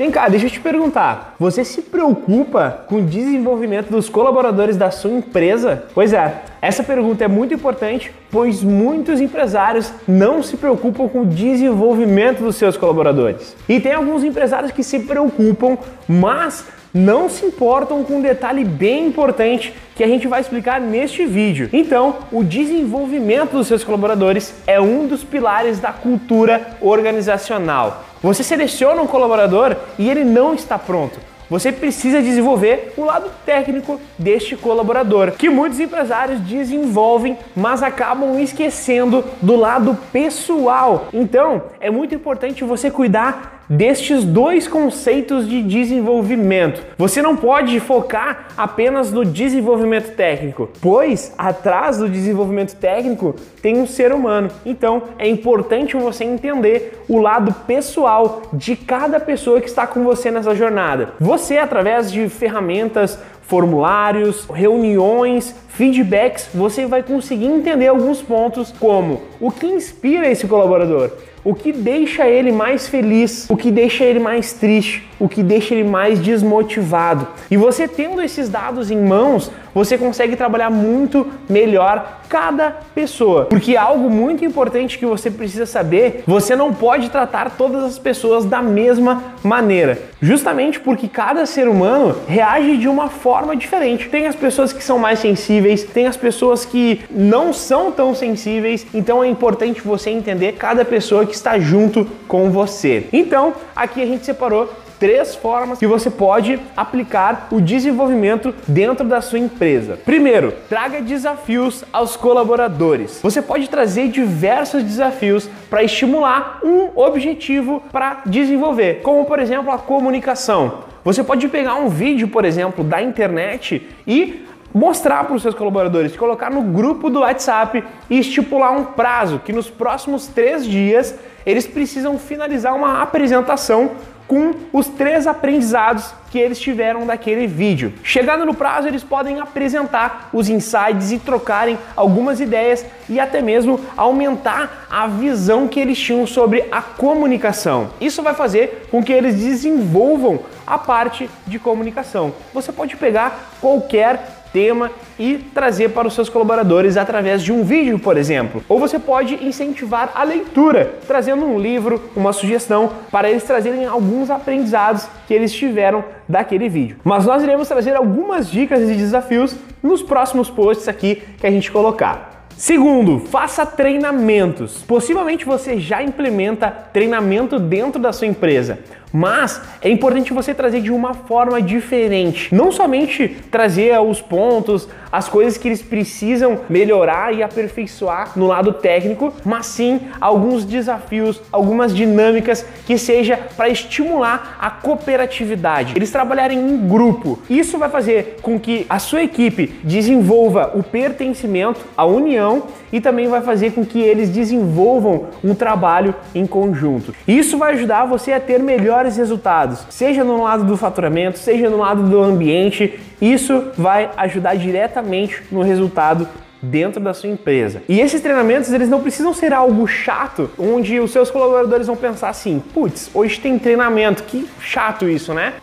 Vem cá, deixa eu te perguntar. Você se preocupa com o desenvolvimento dos colaboradores da sua empresa? Pois é, essa pergunta é muito importante, pois muitos empresários não se preocupam com o desenvolvimento dos seus colaboradores. E tem alguns empresários que se preocupam, mas não se importam com um detalhe bem importante que a gente vai explicar neste vídeo. Então, o desenvolvimento dos seus colaboradores é um dos pilares da cultura organizacional. Você seleciona um colaborador e ele não está pronto. Você precisa desenvolver o lado técnico deste colaborador, que muitos empresários desenvolvem, mas acabam esquecendo do lado pessoal. Então, é muito importante você cuidar destes dois conceitos de desenvolvimento. Você não pode focar apenas no desenvolvimento técnico, pois atrás do desenvolvimento técnico tem um ser humano. Então é importante você entender o lado pessoal de cada pessoa que está com você nessa jornada. Você, através de ferramentas, formulários, reuniões, feedbacks, você vai conseguir entender alguns pontos como o que inspira esse colaborador, o que deixa ele mais feliz, o que deixa ele mais triste, o que deixa ele mais desmotivado. E você tendo esses dados em mãos, você consegue trabalhar muito melhor cada pessoa. Porque algo muito importante que você precisa saber, você não pode tratar todas as pessoas da mesma maneira. Justamente porque cada ser humano reage de uma forma diferente. Tem as pessoas que são mais sensíveis, tem as pessoas que não são tão sensíveis, então é importante você entender cada pessoa que está junto com você. Então, aqui a gente separou três formas que você pode aplicar o desenvolvimento dentro da sua empresa. Primeiro, traga desafios aos colaboradores. Você pode trazer diversos desafios para estimular um objetivo para desenvolver, como por exemplo a comunicação. Você pode pegar um vídeo, por exemplo, da internet e mostrar para os seus colaboradores, colocar no grupo do WhatsApp e estipular um prazo que nos próximos três dias eles precisam finalizar uma apresentação com os três aprendizados que eles tiveram daquele vídeo. Chegando no prazo, eles podem apresentar os insights e trocarem algumas ideias e até mesmo aumentar a visão que eles tinham sobre a comunicação. Isso vai fazer com que eles desenvolvam a parte de comunicação. Você pode pegar qualquer tema e trazer para os seus colaboradores através de um vídeo, por exemplo. Ou você pode incentivar a leitura, trazendo um livro, uma sugestão, para eles trazerem alguns aprendizados que eles tiveram daquele vídeo. Mas nós iremos trazer algumas dicas e desafios nos próximos posts aqui que a gente colocar. Segundo, faça treinamentos. Possivelmente você já implementa treinamento dentro da sua empresa, mas é importante você trazer de uma forma diferente. Não somente trazer os pontos, as coisas que eles precisam melhorar e aperfeiçoar no lado técnico, mas sim alguns desafios, algumas dinâmicas que seja para estimular a cooperatividade. Eles trabalharem em grupo. Isso vai fazer com que a sua equipe desenvolva o pertencimento, a união e também vai fazer com que eles desenvolvam um trabalho em conjunto. Isso vai ajudar você a ter melhores resultados, seja no lado do faturamento, seja no lado do ambiente. Isso vai ajudar diretamente no resultado dentro da sua empresa. E esses treinamentos, eles não precisam ser algo chato, onde os seus colaboradores vão pensar assim: "Putz, hoje tem treinamento, que chato isso, né?"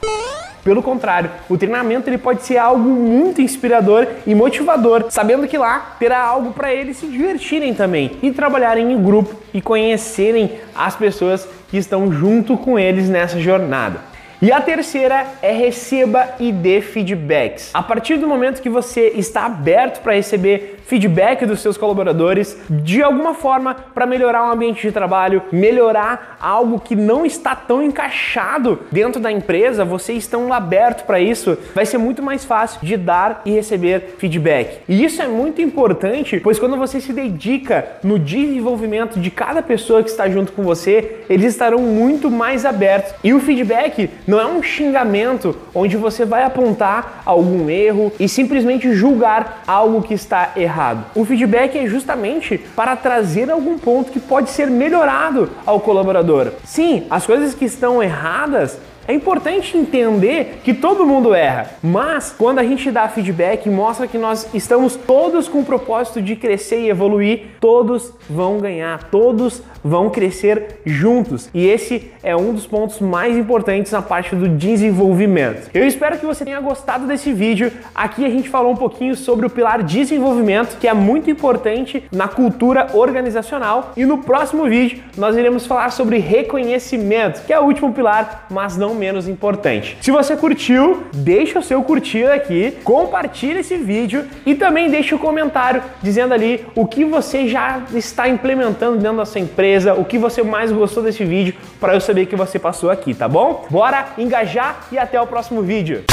Pelo contrário, o treinamento ele pode ser algo muito inspirador e motivador, sabendo que lá terá algo para eles se divertirem também e trabalharem em grupo e conhecerem as pessoas que estão junto com eles nessa jornada. E a terceira é receba e dê feedbacks. A partir do momento que você está aberto para receber feedback dos seus colaboradores de alguma forma para melhorar o ambiente de trabalho, melhorar algo que não está tão encaixado dentro da empresa, vocês estão abertos para isso, vai ser muito mais fácil de dar e receber feedback. E isso é muito importante, pois quando você se dedica no desenvolvimento de cada pessoa que está junto com você, eles estarão muito mais abertos. E o feedback não é um xingamento onde você vai apontar algum erro e simplesmente julgar algo que está errado errado. O feedback é justamente para trazer algum ponto que pode ser melhorado ao colaborador. Sim, as coisas que estão erradas É importante entender que todo mundo erra, mas quando a gente dá feedback, mostra que nós estamos todos com o propósito de crescer e evoluir, todos vão ganhar, todos vão crescer juntos. E esse é um dos pontos mais importantes na parte do desenvolvimento. Eu espero que você tenha gostado desse vídeo. Aqui a gente falou um pouquinho sobre o pilar desenvolvimento, que é muito importante na cultura organizacional. E no próximo vídeo nós iremos falar sobre reconhecimento, que é o último pilar, mas não menos importante. Se você curtiu, deixa o seu curtir aqui, compartilha esse vídeo e também deixa o um comentário dizendo ali o que você já está implementando dentro da sua empresa, o que você mais gostou desse vídeo, para eu saber que você passou aqui, tá bom? Bora engajar e até o próximo vídeo.